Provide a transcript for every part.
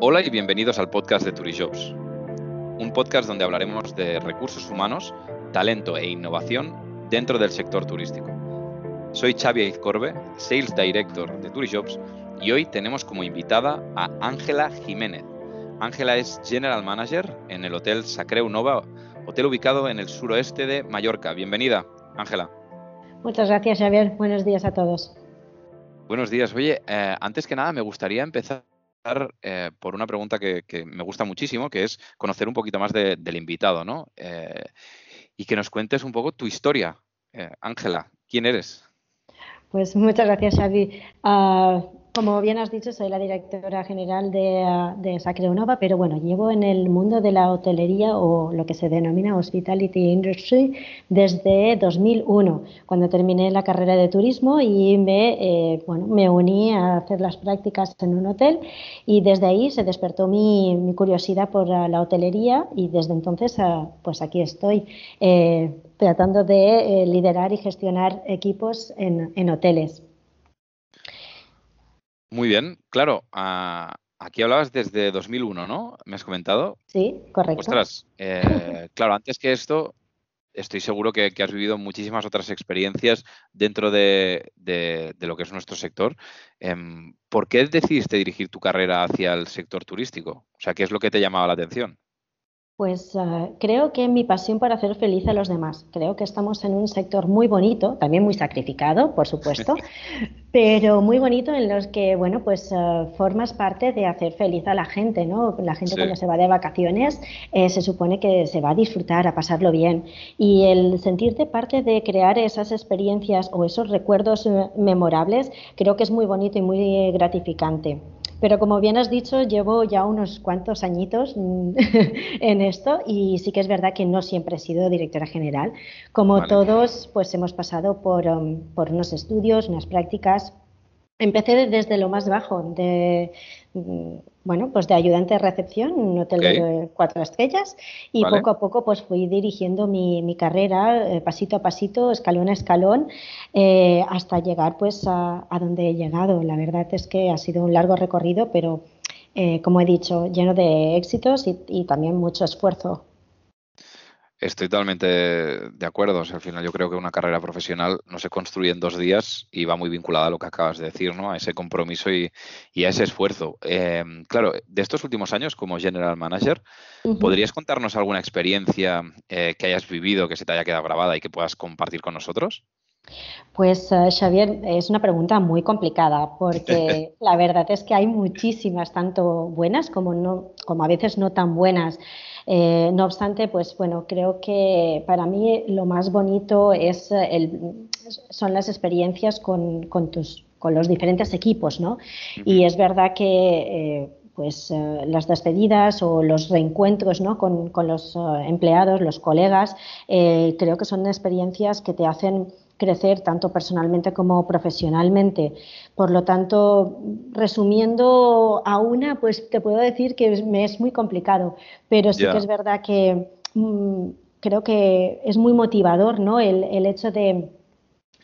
Hola y bienvenidos al podcast de Turijobs, un podcast donde hablaremos de recursos humanos, talento e innovación dentro del sector turístico. Soy Xavi Aizcorbe, Sales Director de Turijobs y hoy tenemos como invitada a Ángela Jiménez. Ángela es General Manager en el Hotel Sacreu Nova, hotel ubicado en el suroeste de Mallorca. Bienvenida, Ángela. Muchas gracias, Javier. Buenos días a todos. Buenos días. Oye, eh, antes que nada me gustaría empezar eh, por una pregunta que, me gusta muchísimo, que es conocer un poquito más del invitado, ¿no? Eh, y que nos cuentes un poco tu historia. Eh, Ángela, ¿quién eres? Pues muchas gracias, Xavi. Ah, como bien has dicho, soy la directora general de, de Sacreonova, pero bueno, llevo en el mundo de la hotelería o lo que se denomina Hospitality Industry desde 2001, cuando terminé la carrera de turismo y me, eh, bueno, me uní a hacer las prácticas en un hotel y desde ahí se despertó mi, curiosidad por la hotelería y desde entonces ah, pues aquí estoy. Eh, tratando de eh, liderar y gestionar equipos en, en hoteles. Muy bien, claro. Ah, aquí hablabas desde 2001, ¿no? ¿Me has comentado? Sí, correcto. Ostras, eh, claro, antes que esto, estoy seguro que, has vivido muchísimas otras experiencias dentro de, lo que es nuestro sector. Em, ¿Por qué decidiste dirigir tu carrera hacia el sector turístico? O sea, ¿qué es lo que te llamaba la atención? Pues uh, creo que mi pasión para hacer feliz a los demás. Creo que estamos en un sector muy bonito, también muy sacrificado, por supuesto, pero muy bonito en los que, bueno, pues uh, formas parte de hacer feliz a la gente, ¿no? La gente cuando se va de vacaciones eh, se supone que se va a disfrutar, a pasarlo bien. Y el sentirte parte de crear esas experiencias o esos recuerdos uh, memorables, creo que es muy bonito y muy gratificante. Pero como bien has dicho, llevo ya unos cuantos añitos en esto y sí que es verdad que no siempre he sido directora general. Como todos, pues hemos pasado por, um, por unos estudios, unas prácticas. Empecé desde lo más bajo, de bueno, pues de ayudante de recepción un hotel de cuatro estrellas y poco a poco pues fui dirigiendo mi, carrera eh, pasito a pasito, escalón a escalón, eh, hasta llegar pues a, donde he llegado. La verdad es que ha sido un largo recorrido, pero eh, como he dicho, lleno de éxitos y también mucho esfuerzo. Estoy totalmente de acuerdo. al final yo creo que una carrera profesional no se construye en dos días y va muy vinculada a lo que acabas de decir, ¿no? A ese compromiso y, a ese esfuerzo. Em, claro, de estos últimos años como General Manager, ¿podrías contarnos alguna experiencia eh, que hayas vivido, que se te haya quedado grabada y que puedas compartir con nosotros? Pues eh, Xavier, es una pregunta muy complicada porque la verdad es que hay muchísimas, tanto buenas como, no, como a veces no tan buenas. Eh, no obstante, pues bueno, creo que para mí lo más bonito es el, son las experiencias con, tus, con los diferentes equipos, ¿no? Y es verdad que eh, pues eh, las despedidas o los reencuentros ¿no? con, con los empleados, los colegas, creo que son experiencias que te hacen crecer tanto personalmente como profesionalmente. Por lo tanto, resumiendo a una, pues te puedo decir que me es muy complicado, pero sí que es verdad que mm, creo que es muy motivador ¿no? el, el hecho de,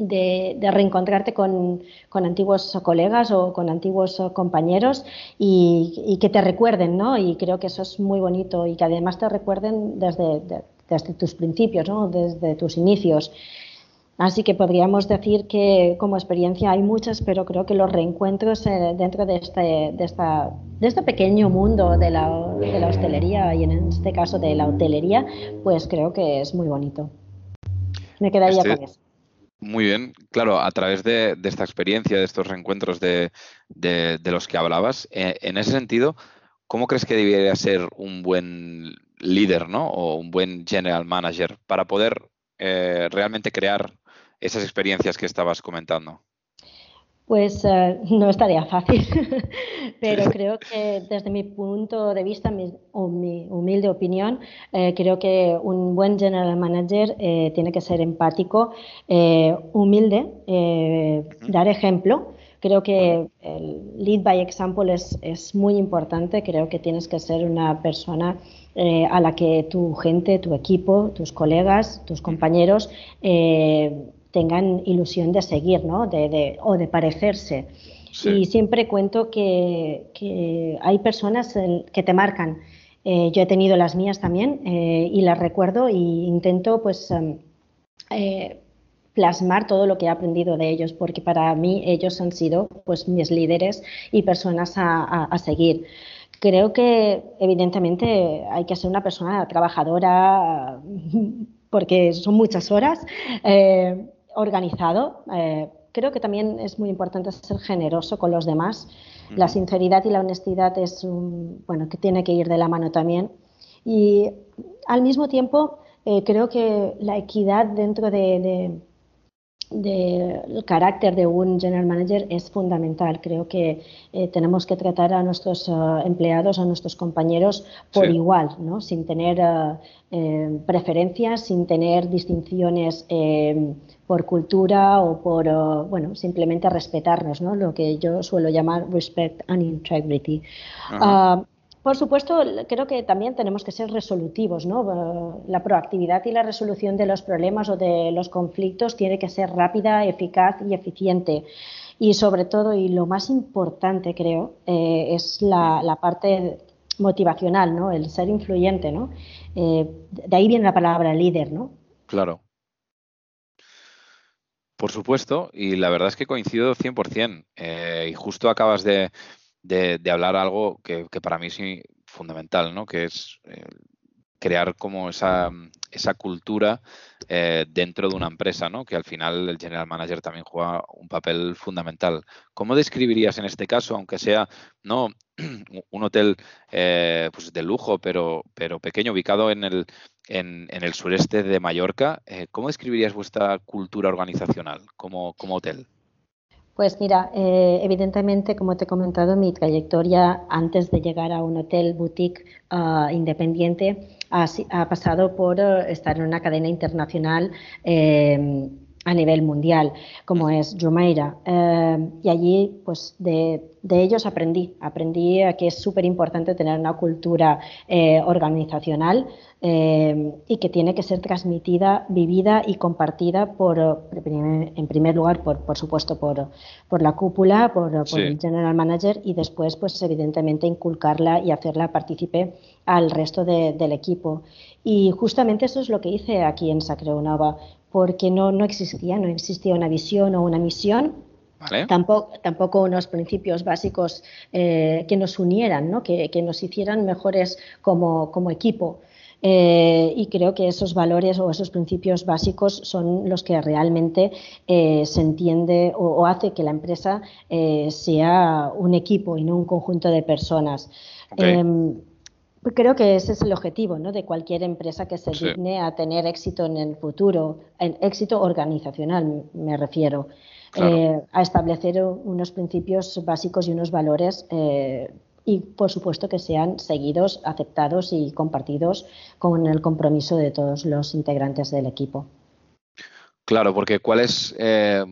de, reencontrarte con, con, antiguos colegas o con antiguos compañeros y, y, que te recuerden, ¿no? Y creo que eso es muy bonito y que además te recuerden desde, desde tus principios, ¿no? Desde tus inicios. Así que podríamos decir que como experiencia hay muchas, pero creo que los reencuentros eh, dentro de este, de, esta, de este pequeño mundo de la, de la hostelería y en este caso de la hotelería, pues creo que es muy bonito. Me quedaría este con eso. Muy bien, claro, a través de, esta experiencia, de estos reencuentros de, los que hablabas, eh, en ese sentido, ¿cómo crees que debería ser un buen líder, ¿no? O un buen general manager para poder eh, realmente crear esas experiencias que estabas comentando? Pues eh, no estaría fácil, pero creo que desde mi punto de vista o mi humilde opinión, eh, creo que un buen general manager eh, tiene que ser empático, humilde, dar ejemplo. Creo que el lead by example es, es muy importante. Creo que tienes que ser una persona a la que tu gente, tu equipo, tus colegas, tus compañeros tengan ilusión de seguir, ¿no? De, o de parecerse. Y siempre cuento que, hay personas que te marcan. Eh, yo he tenido las mías también eh, y las recuerdo e intento pues em, eh, plasmar todo lo que he aprendido de ellos, porque para mí ellos han sido pues mis líderes y personas a, seguir. Creo que evidentemente hay que ser una persona trabajadora porque son muchas horas, organizado, creo que también es muy importante ser generoso con los demás. La sinceridad y la honestidad es un, bueno, que tiene que ir de la mano también. Y al mismo tiempo, eh, creo que la equidad dentro de, del carácter de un general manager es fundamental. Creo que eh, tenemos que tratar a nuestros eh, empleados, a nuestros compañeros por igual, ¿no? sin tener preferencias, sin tener distinciones por cultura o por, uh, bueno, simplemente respetarnos, ¿no? Lo que yo suelo llamar respect and integrity. Uh, por supuesto, creo que también tenemos que ser resolutivos, ¿no? Uh, la proactividad y la resolución de los problemas o de los conflictos tiene que ser rápida, eficaz y eficiente. Y sobre todo, y lo más importante creo, eh, es la, la, parte motivacional, ¿no? El ser influyente, ¿no? Eh, de ahí viene la palabra líder, ¿no? Claro. Por supuesto, y la verdad es que coincido 100%. Eh, y justo acabas de, hablar algo que, para mí es fundamental, ¿no? que es eh, crear como esa, esa cultura eh, dentro de una empresa, ¿no? que al final el general manager también juega un papel fundamental. ¿Cómo describirías en este caso, aunque sea no un hotel pues de lujo, pero, pero pequeño, ubicado en el, en, el sureste de Mallorca. Eh, ¿Cómo describirías vuestra cultura organizacional como, hotel? Pues mira, eh, evidentemente, como te he comentado, mi trayectoria antes de llegar a un hotel boutique ah, independiente ha, pasado por eh, estar en una cadena internacional a nivel mundial, como es Jumeirah. Eh, y allí, pues de, ellos aprendí. Aprendí que es súper importante tener una cultura eh, organizacional eh, y que tiene que ser transmitida, vivida y compartida por, en primer lugar, por, por supuesto, por, por la cúpula, por, el general manager y después, pues evidentemente, inculcarla y hacerla partícipe al resto del equipo. Y justamente eso es lo que hice aquí en Sacreonova porque no, no existía, no existía una visión o una misión, Tampoco, tampoco, unos principios básicos eh, que nos unieran, ¿no? que, nos hicieran mejores como, como equipo. Eh, y creo que esos valores o esos principios básicos son los que realmente eh, se entiende o, hace que la empresa sea un equipo y no un conjunto de personas. Em, creo que ese es el objetivo ¿no? de cualquier empresa que se digne a tener éxito en el futuro, en éxito organizacional me refiero, eh, a establecer unos principios básicos y unos valores eh, y por supuesto que sean seguidos, aceptados y compartidos con el compromiso de todos los integrantes del equipo. Claro, porque ¿cuál es eh,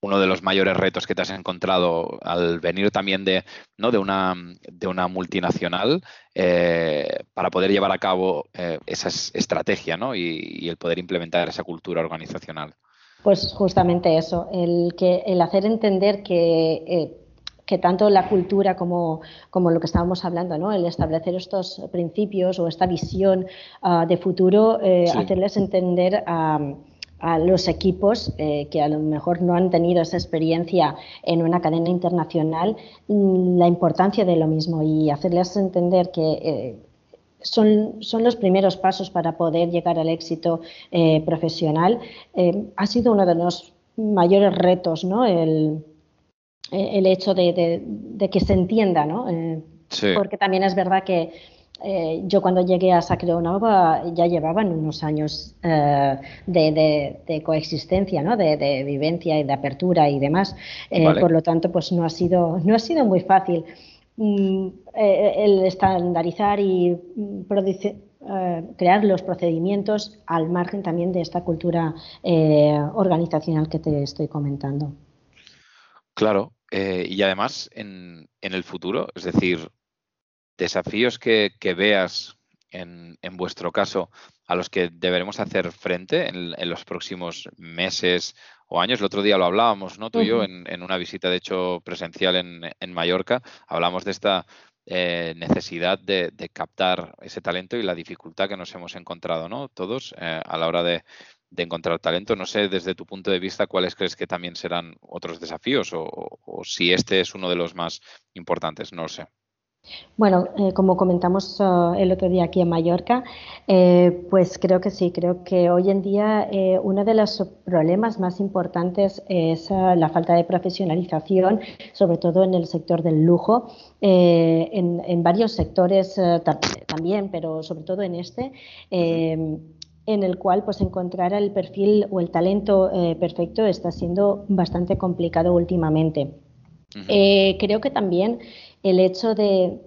uno de los mayores retos que te has encontrado al venir también de, ¿no? de, una, de una multinacional eh, para poder llevar a cabo eh, esa estrategia ¿no? y, el poder implementar esa cultura organizacional? Pues justamente eso, el, que, el hacer entender que, eh, que tanto la cultura como, como, lo que estábamos hablando, ¿no? el establecer estos principios o esta visión ah, de futuro, hacerles entender a a los equipos eh, que a lo mejor no han tenido esa experiencia en una cadena internacional mm, la importancia de lo mismo y hacerles entender que eh, son, son, los primeros pasos para poder llegar al éxito eh, profesional. ha sido uno de los mayores retos, ¿no? El, el hecho de, de, que se entienda, ¿no? Porque también es verdad que eh, yo cuando llegué a Nova ya llevaban unos años eh, de, coexistencia, ¿no? de, vivencia y de apertura y demás. Eh, por lo tanto, pues no ha sido, no ha sido muy fácil mm, el estandarizar y mm, crear los procedimientos al margen también de esta cultura organizacional que te estoy comentando. Claro, y además en, en el futuro, es decir, desafíos que, veas en, vuestro caso a los que deberemos hacer frente en, los próximos meses o años. El otro día lo hablábamos, ¿no? Tú y yo, en, una visita, de hecho, presencial en, en Mallorca, hablamos de esta eh, necesidad de, captar ese talento y la dificultad que nos hemos encontrado, ¿no? Todos eh, a la hora de, encontrar talento. No sé, desde tu punto de vista, cuáles crees que también serán otros desafíos o, o si este es uno de los más importantes, no lo sé. Bueno, eh, como comentamos uh, el otro día aquí en Mallorca, eh, pues creo que sí, creo que hoy en día eh, uno de los problemas más importantes es uh, la falta de profesionalización, sobre todo en el sector del lujo, en, varios sectores también, pero sobre todo en este en el cual pues encontrar el perfil o el talento perfecto está siendo bastante complicado últimamente. creo que también el hecho de,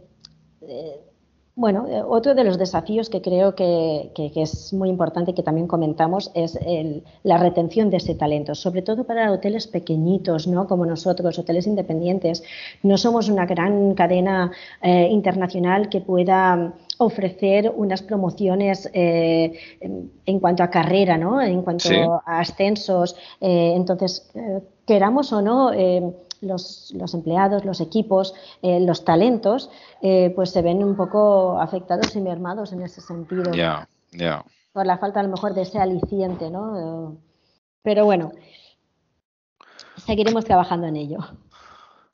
bueno, eh, otro de los desafíos que creo que, es muy importante y que también comentamos es la retención de ese talento, sobre todo para hoteles pequeñitos, ¿no? como nosotros, hoteles independientes. No somos una gran cadena eh, internacional que pueda ofrecer unas promociones eh, en, cuanto a carrera, ¿no? en cuanto a ascensos. entonces, queramos o no, los, los empleados, los equipos, eh, los talentos, eh, pues se ven un poco afectados y mermados en ese sentido. Por la falta a lo mejor de ese aliciente, ¿no? Pero bueno, seguiremos trabajando en ello.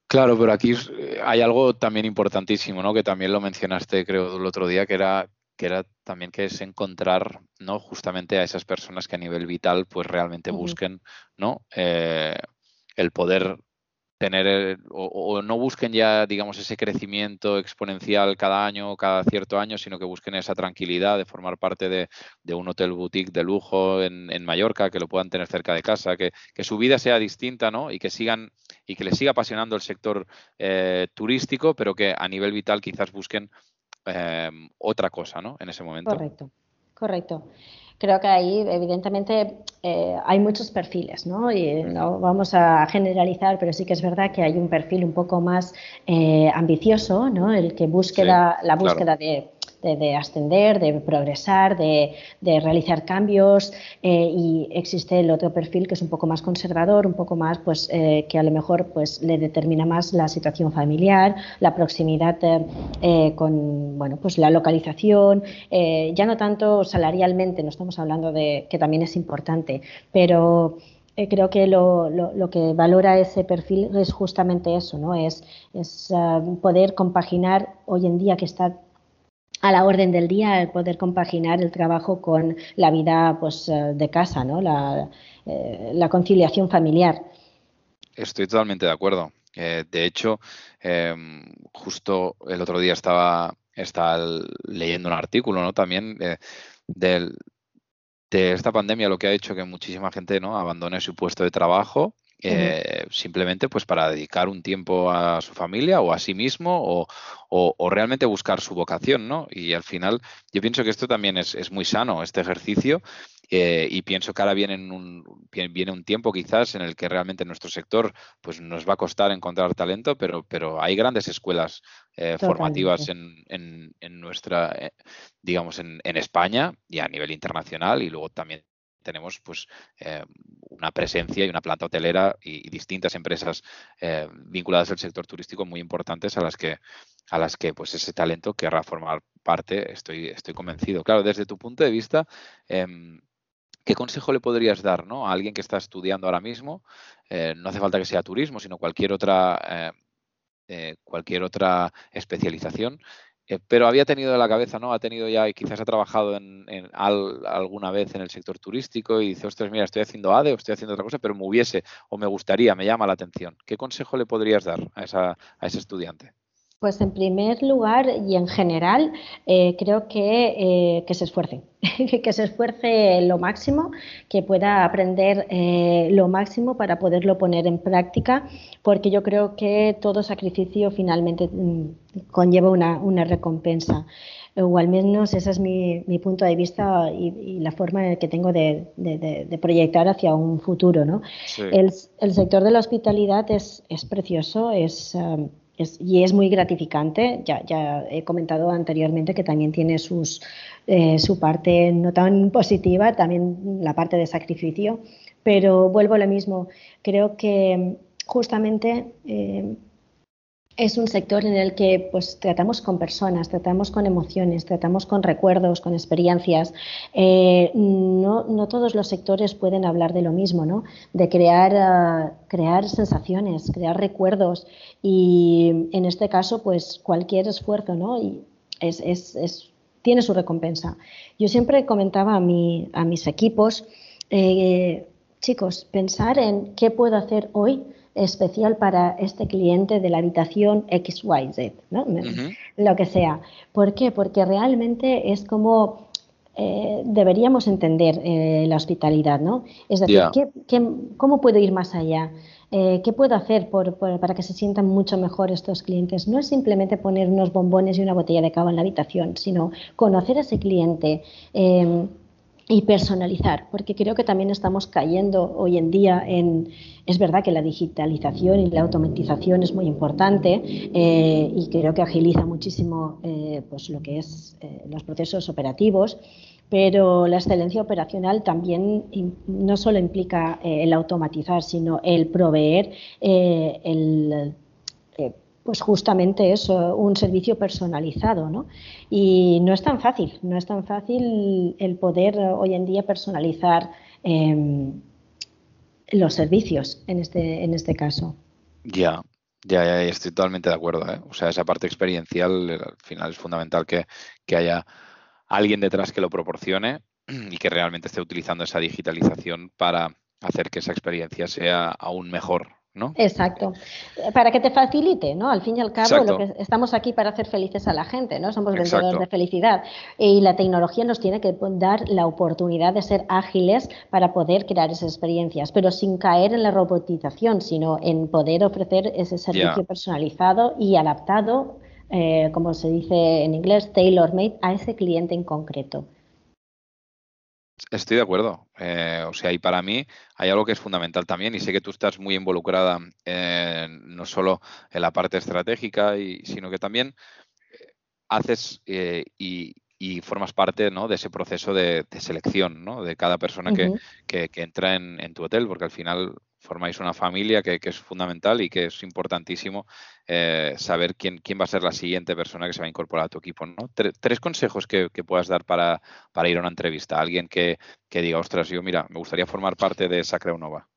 Claro, pero aquí eh, hay algo también importantísimo, ¿no? Que también lo mencionaste, creo, el otro día, que era que era también que es encontrar, ¿no? Justamente a esas personas que a nivel vital, pues realmente busquen, ¿no? el poder tener o, no busquen ya, digamos, ese crecimiento exponencial cada año o cada cierto año, sino que busquen esa tranquilidad de formar parte de, un hotel boutique de lujo en, Mallorca, que lo puedan tener cerca de casa, que, su vida sea distinta, ¿no? Y que sigan y que les siga apasionando el sector eh, turístico, pero que a nivel vital quizás busquen eh, otra cosa, ¿no? En ese momento. Correcto, correcto creo que ahí evidentemente eh, hay muchos perfiles, ¿no? Y no vamos a generalizar, pero sí que es verdad que hay un perfil un poco más eh, ambicioso, ¿no? El que busque la, búsqueda de de, ascender, de progresar, de, realizar cambios eh, y existe el otro perfil que es un poco más conservador, un poco más pues eh, que a lo mejor pues le determina más la situación familiar, la proximidad eh, con bueno pues la localización, ya no tanto salarialmente, no estamos hablando de que también es importante, pero creo que lo, lo, que valora ese perfil es justamente eso, ¿no? Es, es poder compaginar hoy en día que está a la orden del día el poder compaginar el trabajo con la vida pues, eh, de casa, ¿no? la, eh, la conciliación familiar. Estoy totalmente de acuerdo. Eh, de hecho, em, justo el otro día estaba, estaba, leyendo un artículo ¿no? también de esta pandemia, lo que ha hecho que muchísima gente ¿no? abandone su puesto de trabajo eh, simplemente pues para dedicar un tiempo a su familia o a sí mismo o, realmente buscar su vocación, ¿no? Y al final yo pienso que esto también es, muy sano, este ejercicio, eh, y pienso que ahora viene un, viene un tiempo quizás en el que realmente en nuestro sector pues nos va a costar encontrar talento, pero, pero hay grandes escuelas eh, formativas en, en, nuestra, digamos, en, en España y a nivel internacional y luego también tenemos pues eh, una presencia y una planta hotelera y, distintas empresas eh, vinculadas al sector turístico muy importantes a las que a las que pues ese talento querrá formar parte, estoy, estoy convencido. Claro, desde tu punto de vista, em, ¿qué consejo le podrías dar a alguien que está estudiando ahora mismo? Eh, no hace falta que sea turismo, sino cualquier otra cualquier otra especialización eh, pero había tenido en la cabeza, ¿no? Ha tenido ya, quizás ha trabajado en, alguna vez en el sector turístico y dice, ostras, mira, estoy haciendo ADE o estoy haciendo otra cosa, pero me hubiese o me gustaría, me llama la atención. ¿Qué consejo le podrías dar a, esa, a ese estudiante? Pues en primer lugar y en general, eh, creo que, eh, que se esfuerce, que se esfuerce lo máximo, que pueda aprender eh, lo máximo para poderlo poner en práctica, porque yo creo que todo sacrificio finalmente mm, conlleva una, recompensa. O al menos ese es mi, punto de vista y, la forma que tengo de, proyectar hacia un futuro. ¿no? El, sector de la hospitalidad es, es precioso, es y es muy gratificante. Ya, ya he comentado anteriormente que también tiene sus, eh, su parte no tan positiva, también la parte de sacrificio, Pero vuelvo a lo mismo. Creo que justamente eh, es un sector en el que pues tratamos con personas, tratamos con emociones, tratamos con recuerdos, con experiencias. Eh, no, no, todos los sectores pueden hablar de lo mismo, ¿no? De crear, uh, crear sensaciones, crear recuerdos y en este caso pues cualquier esfuerzo, ¿no? Y es, es, tiene su recompensa. Yo siempre comentaba a, mi, a mis equipos, eh, chicos, pensar en qué puedo hacer hoy especial para este cliente de la habitación XYZ, ¿no? lo que sea. ¿Por qué? Porque realmente es como eh, deberíamos entender eh, la hospitalidad, ¿no? Es decir, cómo puedo ir más allá? Eh, ¿Qué puedo hacer para que se sientan mucho mejor estos clientes? No es simplemente poner unos bombones y una botella de cava en la habitación, sino conocer a ese cliente y personalizar, porque creo que también estamos cayendo hoy en día en, es verdad que la digitalización y la automatización es muy importante eh, y creo que agiliza muchísimo eh, pues lo que es eh, los procesos operativos, pero la excelencia operacional también no solo implica el automatizar, sino el proveer el pues justamente eso, un servicio personalizado, ¿no? Y no es tan fácil, no es tan fácil el poder hoy en día personalizar em, los servicios en este, en este caso. Ya, ya, ya, estoy totalmente de acuerdo. ¿eh? O sea, esa parte experiencial al final es fundamental que, que haya alguien detrás que lo proporcione y que realmente esté utilizando esa digitalización para hacer que esa experiencia sea aún mejor Exacto. Para que te facilite, ¿no? Al fin y al cabo, lo que estamos aquí para hacer felices a la gente, ¿no? Somos vendedores de felicidad. Y la tecnología nos tiene que dar la oportunidad de ser ágiles para poder crear esas experiencias, pero sin caer en la robotización, sino en poder ofrecer ese servicio personalizado y adaptado, eh, como se dice en inglés, tailor-made, a ese cliente en concreto. Estoy de acuerdo. Eh, o sea, y para mí hay algo que es fundamental también, y sé que tú estás muy involucrada no solo en la parte estratégica, y, sino que también eh, haces eh, y, formas parte ¿no? de ese proceso de, selección ¿no? de cada persona que, que, entra en, en, tu hotel, porque al final formáis una familia que, es fundamental y que es importantísimo eh, saber quién, quién va a ser la siguiente persona que se va a incorporar a tu equipo. ¿no? Tres, consejos que, puedas dar para, ir a una entrevista. Alguien que, diga, ostras, yo mira, me gustaría formar parte de Sacra Nova.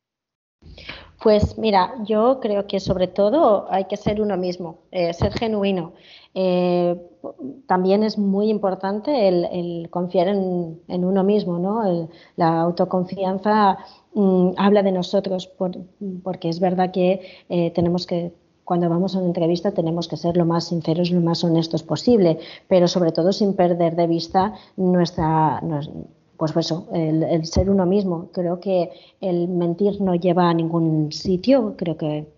Pues mira, yo creo que sobre todo hay que ser uno mismo, eh, ser genuino. Eh, también es muy importante el, confiar en, uno mismo, ¿no? la autoconfianza Mm, habla de nosotros, porque es verdad que eh, tenemos que cuando vamos a una entrevista tenemos que ser lo más sinceros, lo más honestos posible, pero sobre todo sin perder de vista nuestra, pues eso, el, ser uno mismo. Creo que el mentir no lleva a ningún sitio, creo que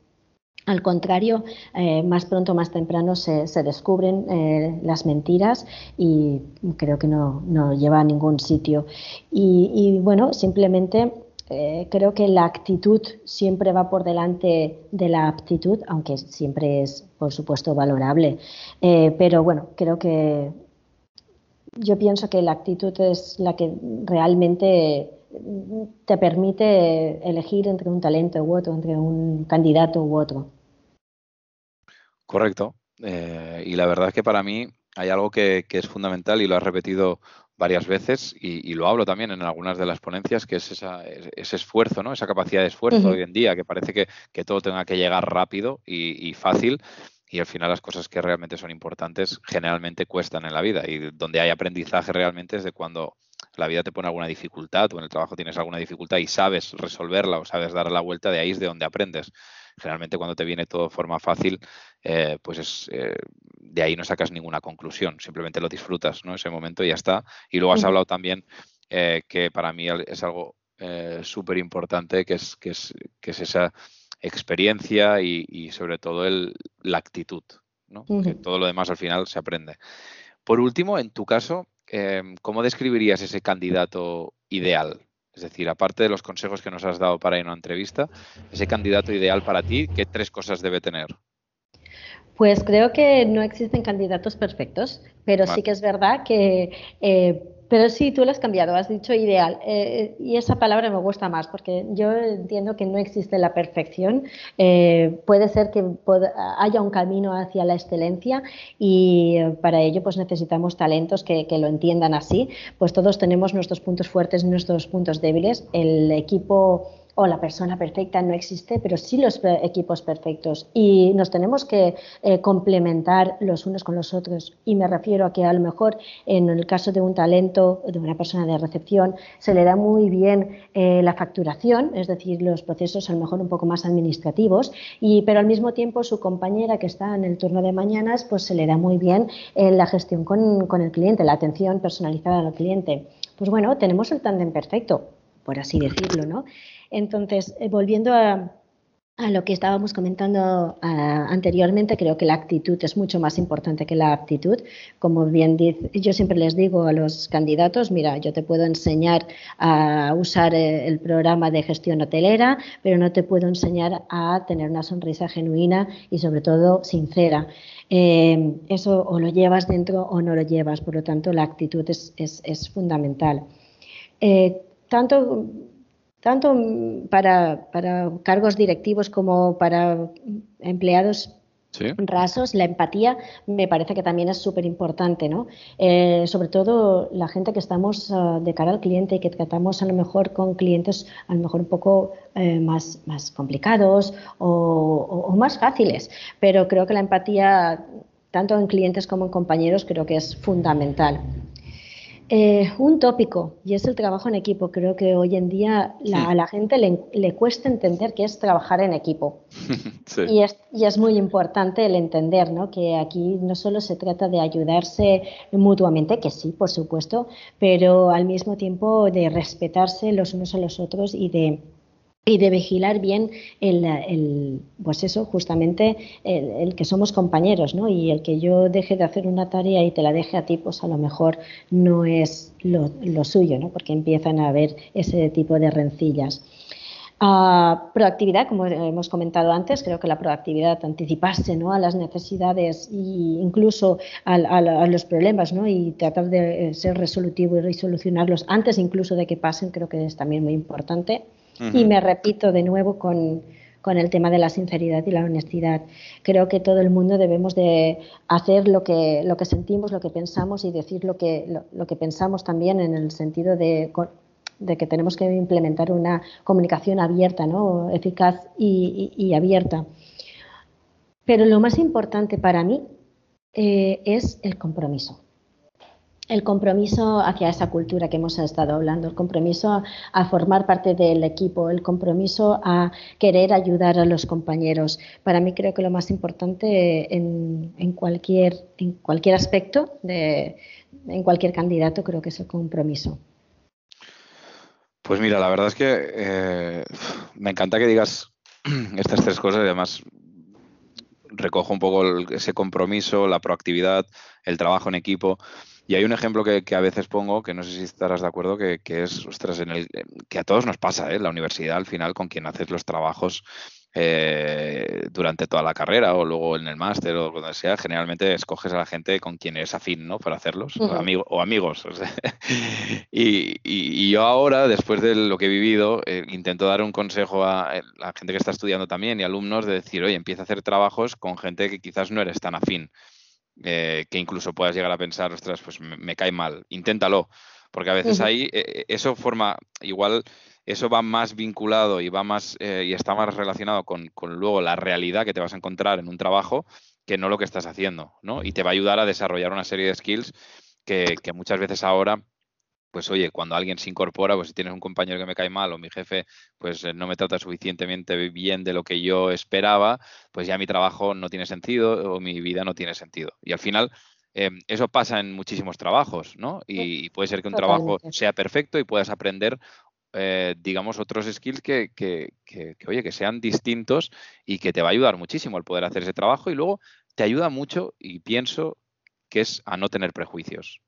al contrario, eh, más pronto o más temprano se, descubren eh, las mentiras y creo que no, no lleva a ningún sitio. y bueno, simplemente eh, creo que la actitud siempre va por delante de la aptitud, aunque siempre es, por supuesto, valorable. Eh, pero bueno, creo que yo pienso que la actitud es la que realmente te permite elegir entre un talento u otro, entre un candidato u otro. Correcto. Eh, y la verdad es que para mí hay algo que, que, es fundamental y lo has repetido varias veces y, lo hablo también en algunas de las ponencias, que es ese esfuerzo, ¿no? esa capacidad de esfuerzo hoy en día, que parece que, todo tenga que llegar rápido y, fácil y al final las cosas que realmente son importantes generalmente cuestan en la vida y donde hay aprendizaje realmente es de cuando la vida te pone alguna dificultad o en el trabajo tienes alguna dificultad y sabes resolverla o sabes dar la vuelta, de ahí es de donde aprendes. Generalmente cuando te viene todo de forma fácil, eh, pues es, eh, de ahí no sacas ninguna conclusión, simplemente lo disfrutas, ¿no? Ese momento y ya está. Y luego has hablado también eh, que para mí es algo súper importante, que es, que, es, que es esa experiencia y, sobre todo el, la actitud, ¿no? Que todo lo demás al final se aprende. Por último, en tu caso, ¿cómo describirías ese candidato ideal? Es decir, aparte de los consejos que nos has dado para ir a una entrevista, ese candidato ideal para ti, ¿qué tres cosas debe tener? Pues creo que no existen candidatos perfectos, pero sí que es verdad que eh, Pero sí, tú lo has cambiado, has dicho ideal. Eh, y esa palabra me gusta más porque yo entiendo que no existe la perfección. Eh, puede ser que haya un camino hacia la excelencia y eh, para ello pues necesitamos talentos que, que, lo entiendan así. Pues todos tenemos nuestros puntos fuertes y nuestros puntos débiles. El equipo o la persona perfecta no existe, pero sí los equipos perfectos. Y nos tenemos que eh, complementar los unos con los otros. Y me refiero a que a lo mejor en el caso de un talento, de una persona de recepción, se le da muy bien eh, la facturación, es decir, los procesos a lo mejor un poco más administrativos, y, pero al mismo tiempo su compañera que está en el turno de mañanas, pues se le da muy bien eh, la gestión con, con el cliente, la atención personalizada al cliente. Pues bueno, tenemos el tándem perfecto, por así decirlo, ¿no? Entonces, eh, volviendo a, lo que estábamos comentando anteriormente, creo que la actitud es mucho más importante que la aptitud. Como bien dice, yo siempre les digo a los candidatos, mira, yo te puedo enseñar a usar eh, el programa de gestión hotelera, pero no te puedo enseñar a tener una sonrisa genuina y sobre todo sincera. Eh, eso o lo llevas dentro o no lo llevas, por lo tanto la actitud es, fundamental. Tanto tanto para, cargos directivos como para empleados rasos, la empatía me parece que también es súper importante, ¿no? Eh, sobre todo la gente que estamos ah, de cara al cliente y que tratamos a lo mejor con clientes a lo mejor un poco eh, más, más complicados o, más fáciles, pero creo que la empatía tanto en clientes como en compañeros creo que es fundamental. Eh, un tópico, y es el trabajo en equipo. Creo que hoy en día a la gente le, cuesta entender qué es trabajar en equipo. y, es, muy importante el entender ¿no? que aquí no solo se trata de ayudarse mutuamente, que sí, por supuesto, pero al mismo tiempo de respetarse los unos a los otros y de y de vigilar bien el, pues eso, justamente el, que somos compañeros, ¿no? Y el que yo deje de hacer una tarea y te la deje a ti, pues a lo mejor no es lo, suyo, ¿no? Porque empiezan a haber ese tipo de rencillas. Ah, proactividad, como hemos comentado antes, creo que la proactividad, anticiparse ¿no? a las necesidades e incluso a, a, los problemas ¿no? y tratar de ser resolutivo y solucionarlos antes incluso de que pasen, creo que es también muy importante. Y me repito de nuevo con, el tema de la sinceridad y la honestidad. Creo que todo el mundo debemos de hacer lo que, lo que sentimos, lo que pensamos y decir lo que, lo, que pensamos también en el sentido de, de, que tenemos que implementar una comunicación abierta, ¿no? eficaz y, abierta. Pero lo más importante para mí eh, es el compromiso el compromiso hacia esa cultura que hemos estado hablando, el compromiso a, formar parte del equipo, el compromiso a querer ayudar a los compañeros. Para mí creo que lo más importante en, cualquier, en cualquier aspecto, de, en cualquier candidato, creo que es el compromiso. Pues mira, la verdad es que eh, me encanta que digas estas tres cosas además recojo un poco ese compromiso, la proactividad, el trabajo en equipo. Y hay un ejemplo que, a veces pongo, que no sé si estarás de acuerdo, que, es, ostras, en el, que a todos nos pasa, ¿eh? La universidad, al final, con quien haces los trabajos eh, durante toda la carrera o luego en el máster o donde sea, generalmente escoges a la gente con quien eres afín, ¿no? Para hacerlos, o, amigos. y, yo ahora, después de lo que he vivido, eh, intento dar un consejo a, la gente que está estudiando también y alumnos de decir, oye, empieza a hacer trabajos con gente que quizás no eres tan afín. Eh, que incluso puedas llegar a pensar, ostras, pues me, cae mal, inténtalo, porque a veces ahí eh, eso forma, igual eso va más vinculado y va más eh, y está más relacionado con, con, luego la realidad que te vas a encontrar en un trabajo que no lo que estás haciendo, ¿no? Y te va a ayudar a desarrollar una serie de skills que, que muchas veces ahora pues oye, cuando alguien se incorpora, pues si tienes un compañero que me cae mal o mi jefe pues eh, no me trata suficientemente bien de lo que yo esperaba, pues ya mi trabajo no tiene sentido o mi vida no tiene sentido. Y al final em, eso pasa en muchísimos trabajos, ¿no? Y, puede ser que un trabajo sea perfecto y puedas aprender, eh, digamos, otros skills que, que, que, oye, que sean distintos y que te va a ayudar muchísimo el poder hacer ese trabajo y luego te ayuda mucho y pienso que es a no tener prejuicios.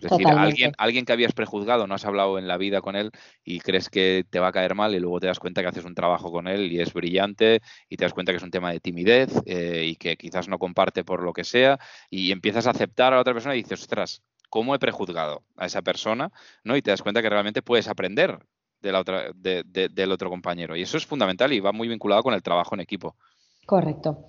Es decir, alguien, alguien que habías prejuzgado, no has hablado en la vida con él y crees que te va a caer mal y luego te das cuenta que haces un trabajo con él y es brillante y te das cuenta que es un tema de timidez eh, y que quizás no comparte por lo que sea y empiezas a aceptar a la otra persona y dices, ostras, cómo he prejuzgado a esa persona, ¿no? Y te das cuenta que realmente puedes aprender de la otra, del otro compañero. Y eso es fundamental y va muy vinculado con el trabajo en equipo. Correcto.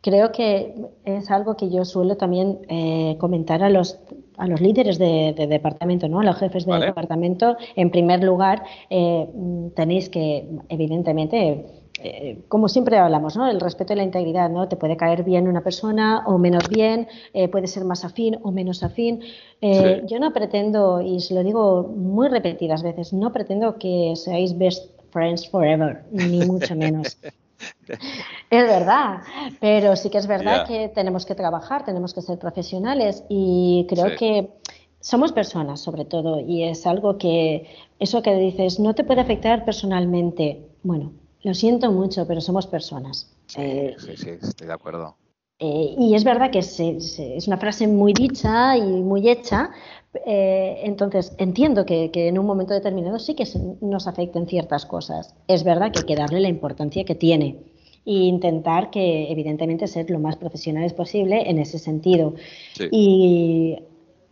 Creo que es algo que yo suelo también eh, comentar a los, a los líderes de, departamento, ¿no? a los jefes de departamento. En primer lugar, eh, tenéis que, evidentemente, eh, como siempre hablamos, ¿no? El respeto y la integridad, ¿no? Te puede caer bien una persona o menos bien, puede ser más afín o menos afín. Yo no pretendo, y se lo digo muy repetidas veces, no pretendo que seáis best friends forever, ni mucho menos. Es verdad, pero sí que es verdad que tenemos que trabajar, tenemos que ser profesionales y creo que somos personas sobre todo y es algo que eso que dices no te puede afectar personalmente. Bueno, lo siento mucho, pero somos personas. Sí, eh, sí, estoy de acuerdo. Eh, y es verdad que es una frase muy dicha y muy hecha, eh, entonces entiendo que, en un momento determinado sí que nos afecten ciertas cosas. Es verdad que hay que darle la importancia que tiene e intentar que, evidentemente, ser lo más profesionales posible en ese sentido. Y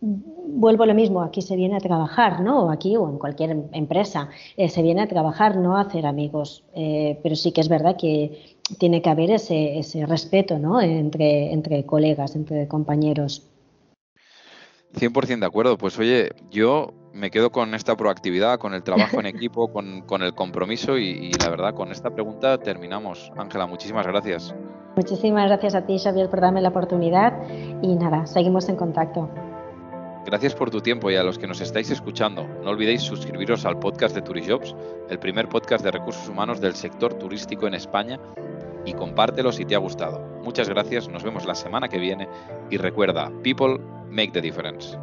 vuelvo a lo mismo, aquí se viene a trabajar, ¿no? Aquí o en cualquier empresa, eh, se viene a trabajar, no a hacer amigos. pero sí que es verdad que tiene que haber ese, ese respeto ¿no? entre, entre colegas, entre compañeros. 100% de acuerdo. Pues oye, yo me quedo con esta proactividad, con el trabajo en equipo, con, con el compromiso y, y, la verdad, con esta pregunta terminamos. Ángela, muchísimas gracias. Muchísimas gracias a ti, Xavier, por darme la oportunidad y nada, seguimos en contacto. Gracias por tu tiempo y a los que nos estáis escuchando. No olvidéis suscribiros al podcast de Turijobs, el primer podcast de recursos humanos del sector turístico en España y compártelo si te ha gustado. Muchas gracias, nos vemos la semana que viene y recuerda, people make the difference.